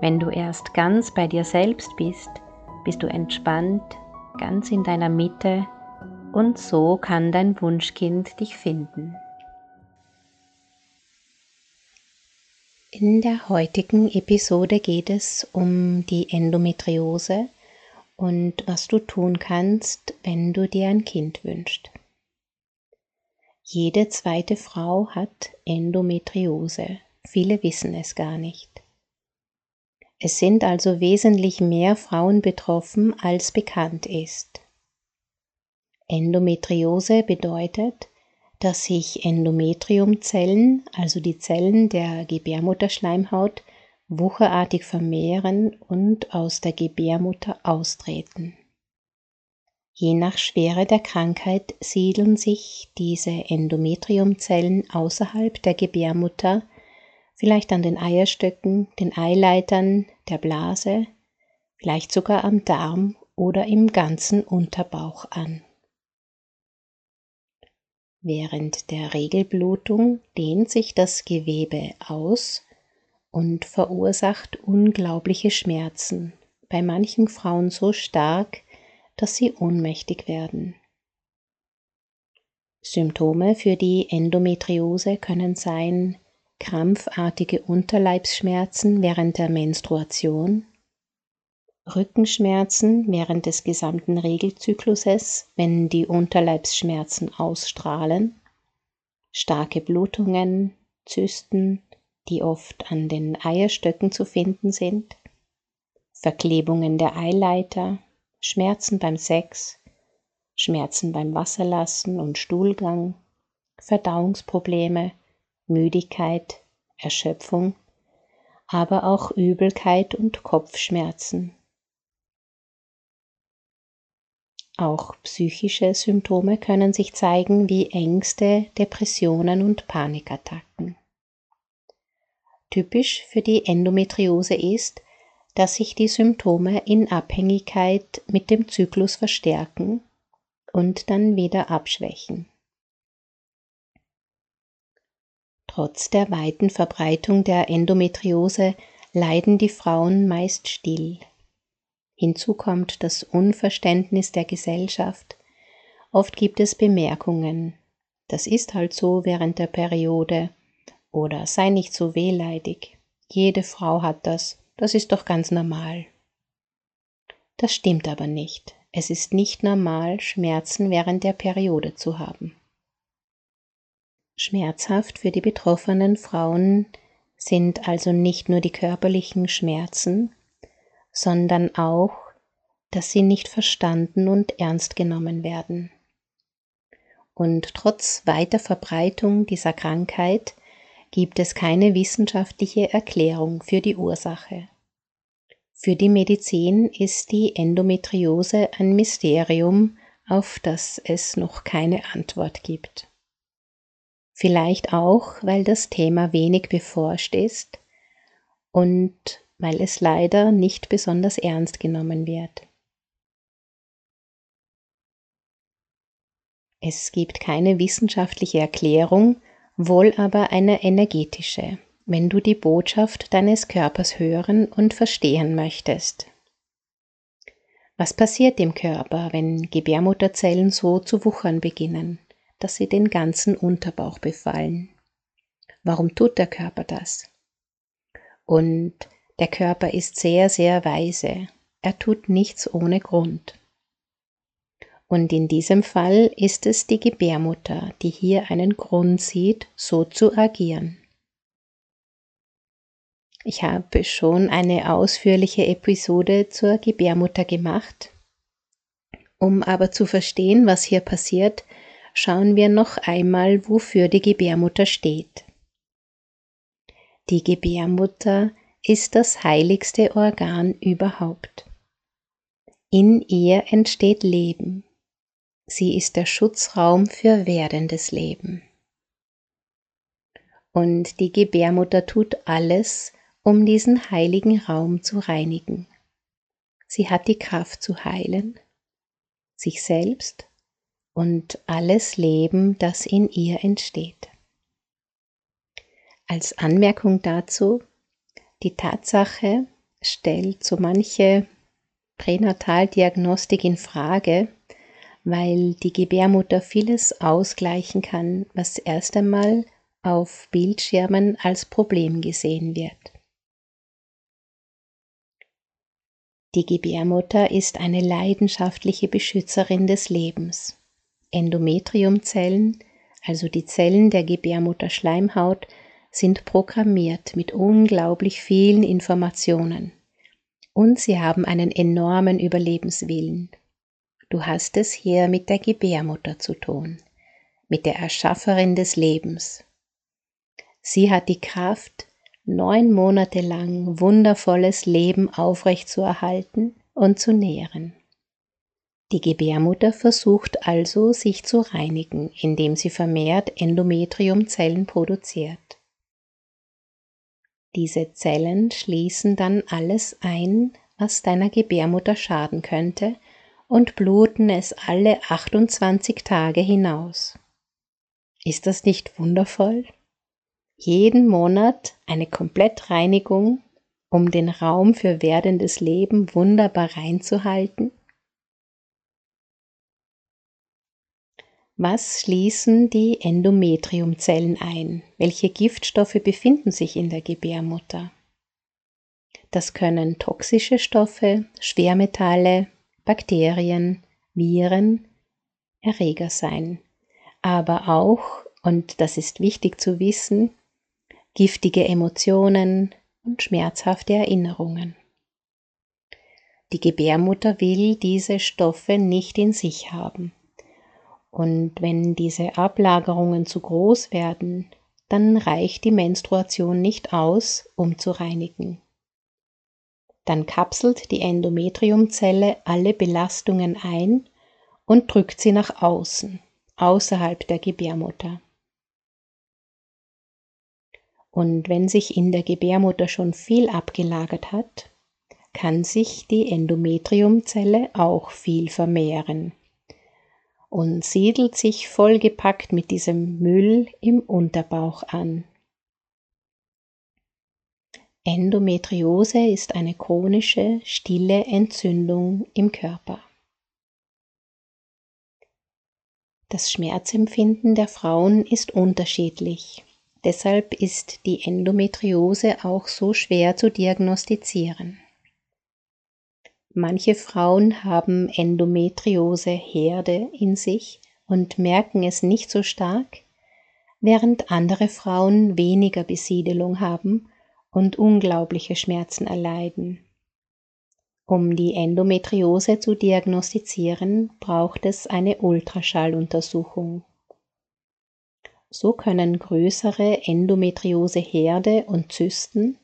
Wenn du erst ganz bei dir selbst bist, bist du entspannt, ganz in deiner Mitte und so kann dein Wunschkind dich finden. In der heutigen Episode geht es um die Endometriose und was du tun kannst, wenn du dir ein Kind wünschst. Jede zweite Frau hat Endometriose. Viele wissen es gar nicht. Es sind also wesentlich mehr Frauen betroffen, als bekannt ist. Endometriose bedeutet, dass sich Endometriumzellen, also die Zellen der Gebärmutterschleimhaut, wucherartig vermehren und aus der Gebärmutter austreten. Je nach Schwere der Krankheit siedeln sich diese Endometriumzellen außerhalb der Gebärmutter vielleicht an den Eierstöcken, den Eileitern, der Blase, vielleicht sogar am Darm oder im ganzen Unterbauch an. Während der Regelblutung dehnt sich das Gewebe aus und verursacht unglaubliche Schmerzen, bei manchen Frauen so stark, dass sie ohnmächtig werden. Symptome für die Endometriose können sein krampfartige Unterleibsschmerzen während der Menstruation, Rückenschmerzen während des gesamten Regelzykluses, wenn die Unterleibsschmerzen ausstrahlen, starke Blutungen, Zysten, die oft an den Eierstöcken zu finden sind, Verklebungen der Eileiter, Schmerzen beim Sex, Schmerzen beim Wasserlassen und Stuhlgang, Verdauungsprobleme, Müdigkeit, Erschöpfung, aber auch Übelkeit und Kopfschmerzen. Auch psychische Symptome können sich zeigen wie Ängste, Depressionen und Panikattacken. Typisch für die Endometriose ist, dass sich die Symptome in Abhängigkeit mit dem Zyklus verstärken und dann wieder abschwächen. Trotz der weiten Verbreitung der Endometriose leiden die Frauen meist still. Hinzu kommt das Unverständnis der Gesellschaft. Oft gibt es Bemerkungen. Das ist halt so während der Periode. Oder sei nicht so wehleidig. Jede Frau hat das. Das ist doch ganz normal. Das stimmt aber nicht. Es ist nicht normal, Schmerzen während der Periode zu haben. Schmerzhaft für die betroffenen Frauen sind also nicht nur die körperlichen Schmerzen, sondern auch, dass sie nicht verstanden und ernst genommen werden. Und trotz weiter Verbreitung dieser Krankheit gibt es keine wissenschaftliche Erklärung für die Ursache. Für die Medizin ist die Endometriose ein Mysterium, auf das es noch keine Antwort gibt. Vielleicht auch, weil das Thema wenig beforscht ist und weil es leider nicht besonders ernst genommen wird. Es gibt keine wissenschaftliche Erklärung, wohl aber eine energetische, wenn du die Botschaft deines Körpers hören und verstehen möchtest. Was passiert im Körper, wenn Gebärmutterzellen so zu wuchern beginnen? Dass sie den ganzen Unterbauch befallen. Warum tut der Körper das? Und der Körper ist sehr, sehr weise. Er tut nichts ohne Grund. Und in diesem Fall ist es die Gebärmutter, die hier einen Grund sieht, so zu agieren. Ich habe schon eine ausführliche Episode zur Gebärmutter gemacht. Um aber zu verstehen, was hier passiert, schauen wir noch einmal, wofür die Gebärmutter steht. Die Gebärmutter ist das heiligste Organ überhaupt. In ihr entsteht Leben. Sie ist der Schutzraum für werdendes Leben. Und die Gebärmutter tut alles, um diesen heiligen Raum zu reinigen. Sie hat die Kraft zu heilen, sich selbst und alles Leben, das in ihr entsteht. Als Anmerkung dazu, die Tatsache stellt so manche Pränataldiagnostik in Frage, weil die Gebärmutter vieles ausgleichen kann, was erst einmal auf Bildschirmen als Problem gesehen wird. Die Gebärmutter ist eine leidenschaftliche Beschützerin des Lebens. Endometriumzellen, also die Zellen der Gebärmutterschleimhaut, sind programmiert mit unglaublich vielen Informationen. Und sie haben einen enormen Überlebenswillen. Du hast es hier mit der Gebärmutter zu tun, mit der Erschafferin des Lebens. Sie hat die Kraft, neun Monate lang wundervolles Leben aufrechtzuerhalten und zu nähren. Die Gebärmutter versucht also, sich zu reinigen, indem sie vermehrt Endometriumzellen produziert. Diese Zellen schließen dann alles ein, was deiner Gebärmutter schaden könnte, und bluten es alle 28 Tage hinaus. Ist das nicht wundervoll? Jeden Monat eine Komplettreinigung, um den Raum für werdendes Leben wunderbar reinzuhalten? Was schließen die Endometriumzellen ein? Welche Giftstoffe befinden sich in der Gebärmutter? Das können toxische Stoffe, Schwermetalle, Bakterien, Viren, Erreger sein, aber auch, und das ist wichtig zu wissen, giftige Emotionen und schmerzhafte Erinnerungen. Die Gebärmutter will diese Stoffe nicht in sich haben. Und wenn diese Ablagerungen zu groß werden, dann reicht die Menstruation nicht aus, um zu reinigen. Dann kapselt die Endometriumzelle alle Belastungen ein und drückt sie nach außen, außerhalb der Gebärmutter. Und wenn sich in der Gebärmutter schon viel abgelagert hat, kann sich die Endometriumzelle auch viel vermehren und siedelt sich vollgepackt mit diesem Müll im Unterbauch an. Endometriose ist eine chronische, stille Entzündung im Körper. Das Schmerzempfinden der Frauen ist unterschiedlich. Deshalb ist die Endometriose auch so schwer zu diagnostizieren. Manche Frauen haben Endometriose-Herde in sich und merken es nicht so stark, während andere Frauen weniger Besiedelung haben und unglaubliche Schmerzen erleiden. Um die Endometriose zu diagnostizieren, braucht es eine Ultraschalluntersuchung. So können größere Endometriose-Herde und Zysten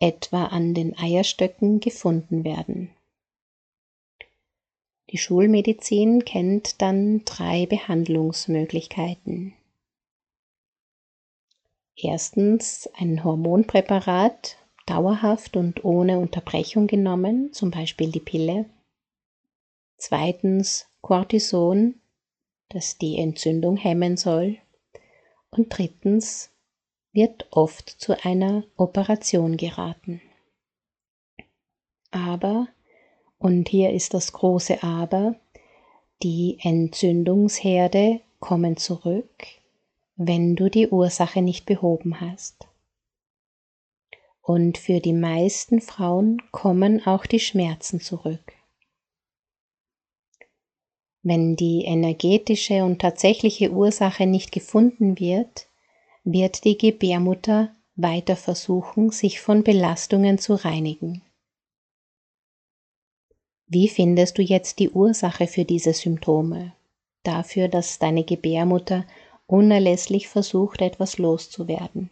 etwa an den Eierstöcken gefunden werden. Die Schulmedizin kennt dann drei Behandlungsmöglichkeiten. Erstens ein Hormonpräparat, dauerhaft und ohne Unterbrechung genommen, zum Beispiel die Pille. Zweitens Cortison, das die Entzündung hemmen soll. Und drittens wird oft zu einer Operation geraten. Aber und hier ist das große Aber, die Entzündungsherde kommen zurück, wenn du die Ursache nicht behoben hast. Und für die meisten Frauen kommen auch die Schmerzen zurück. Wenn die energetische und tatsächliche Ursache nicht gefunden wird, wird die Gebärmutter weiter versuchen, sich von Belastungen zu reinigen. Wie findest du jetzt die Ursache für diese Symptome? Dafür, dass deine Gebärmutter unerlässlich versucht, etwas loszuwerden.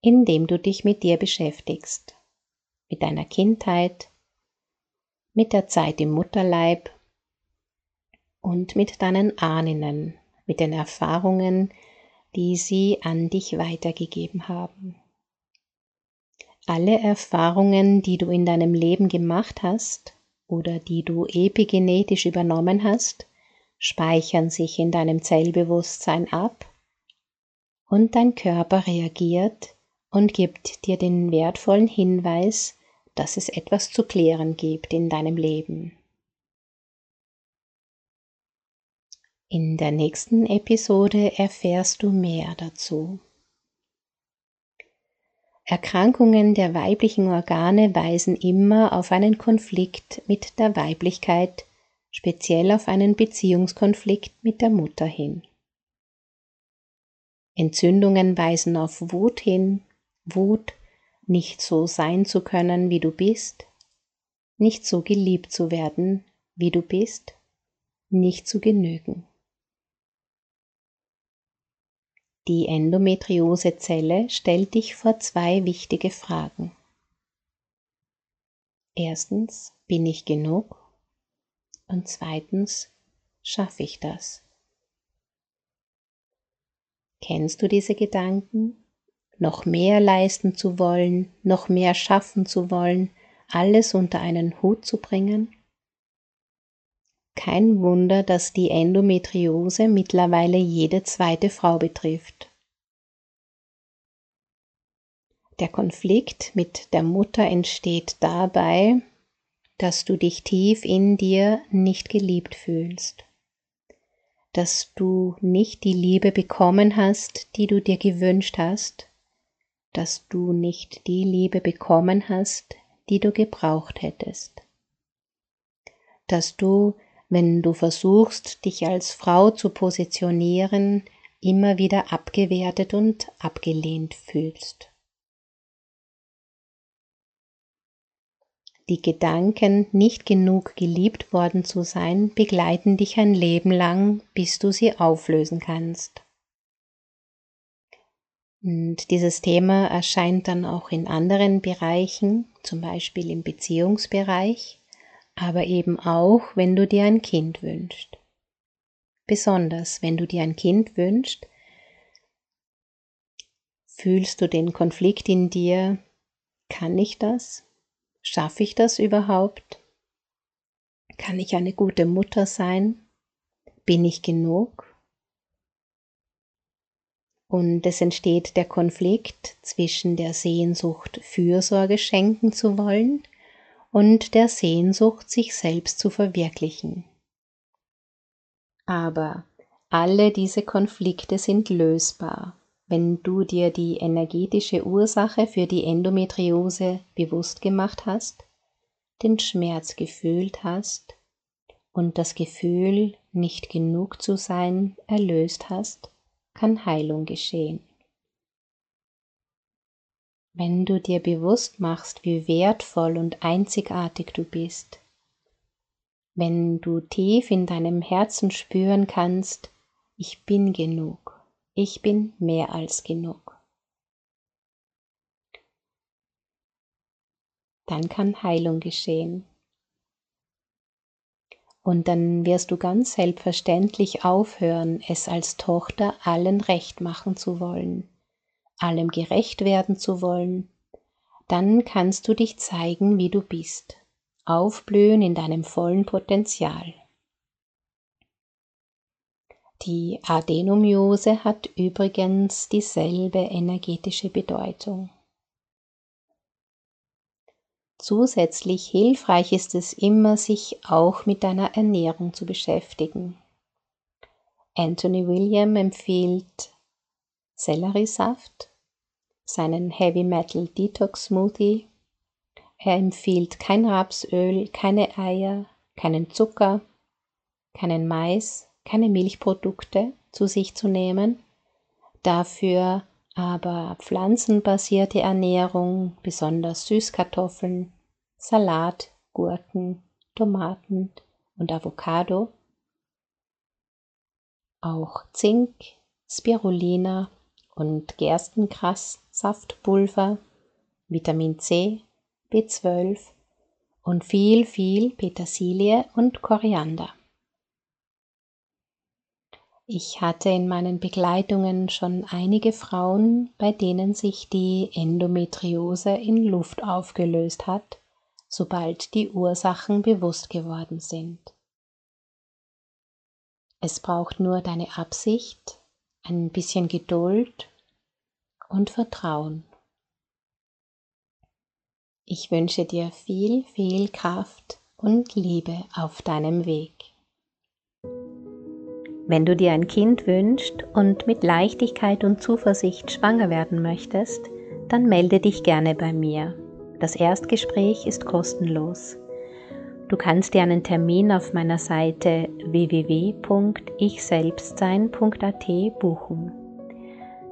indem du dich mit dir beschäftigst, mit deiner Kindheit, mit der Zeit im Mutterleib und mit deinen Ahnen, mit den Erfahrungen, die sie an dich weitergegeben haben. Alle Erfahrungen, die du in deinem Leben gemacht hast oder die du epigenetisch übernommen hast, speichern sich in deinem Zellbewusstsein ab und dein Körper reagiert und gibt dir den wertvollen Hinweis, dass es etwas zu klären gibt in deinem Leben. In der nächsten Episode erfährst du mehr dazu. Erkrankungen der weiblichen Organe weisen immer auf einen Konflikt mit der Weiblichkeit, speziell auf einen Beziehungskonflikt mit der Mutter hin. Entzündungen weisen auf Wut hin, Wut, nicht so sein zu können, wie du bist, nicht so geliebt zu werden, wie du bist, nicht zu genügen. Die Endometriosezelle stellt dich vor zwei wichtige Fragen. Erstens, bin ich genug? Und zweitens, schaffe ich das? Kennst du diese Gedanken? Noch mehr leisten zu wollen, noch mehr schaffen zu wollen, alles unter einen Hut zu bringen? Kein Wunder, dass die Endometriose mittlerweile jede zweite Frau betrifft. Der Konflikt mit der Mutter entsteht dabei, dass du dich tief in dir nicht geliebt fühlst, dass du nicht die Liebe bekommen hast, die du dir gewünscht hast, dass du nicht die Liebe bekommen hast, die du gebraucht hättest, dass du wenn du versuchst, dich als Frau zu positionieren, immer wieder abgewertet und abgelehnt fühlst. Die Gedanken, nicht genug geliebt worden zu sein, begleiten dich ein Leben lang, bis du sie auflösen kannst. Und dieses Thema erscheint dann auch in anderen Bereichen, zum Beispiel im Beziehungsbereich aber eben auch, wenn du dir ein Kind wünschst. Besonders, wenn du dir ein Kind wünschst, fühlst du den Konflikt in dir, kann ich das? Schaffe ich das überhaupt? Kann ich eine gute Mutter sein? Bin ich genug? Und es entsteht der Konflikt zwischen der Sehnsucht, Fürsorge schenken zu wollen und der Sehnsucht, sich selbst zu verwirklichen. Aber alle diese Konflikte sind lösbar, wenn du dir die energetische Ursache für die Endometriose bewusst gemacht hast, den Schmerz gefühlt hast und das Gefühl, nicht genug zu sein, erlöst hast, kann Heilung geschehen. Wenn du dir bewusst machst, wie wertvoll und einzigartig du bist, wenn du tief in deinem Herzen spüren kannst, ich bin genug, ich bin mehr als genug, dann kann Heilung geschehen. Und dann wirst du ganz selbstverständlich aufhören, es als Tochter allen recht machen zu wollen allem gerecht werden zu wollen, dann kannst du dich zeigen, wie du bist, aufblühen in deinem vollen Potenzial. Die Adenomyose hat übrigens dieselbe energetische Bedeutung. Zusätzlich hilfreich ist es immer, sich auch mit deiner Ernährung zu beschäftigen. Anthony William empfiehlt Selleriesaft, seinen Heavy Metal Detox Smoothie. Er empfiehlt kein Rapsöl, keine Eier, keinen Zucker, keinen Mais, keine Milchprodukte zu sich zu nehmen. Dafür aber pflanzenbasierte Ernährung, besonders Süßkartoffeln, Salat, Gurken, Tomaten und Avocado. Auch Zink, Spirulina und Gerstengras Saftpulver, Vitamin C, B12 und viel, viel Petersilie und Koriander. Ich hatte in meinen Begleitungen schon einige Frauen, bei denen sich die Endometriose in Luft aufgelöst hat, sobald die Ursachen bewusst geworden sind. Es braucht nur deine Absicht, ein bisschen Geduld und Vertrauen. Ich wünsche dir viel, viel Kraft und Liebe auf deinem Weg. Wenn du dir ein Kind wünschst und mit Leichtigkeit und Zuversicht schwanger werden möchtest, dann melde dich gerne bei mir. Das Erstgespräch ist kostenlos. Du kannst dir einen Termin auf meiner Seite www.ichselbstsein.at buchen.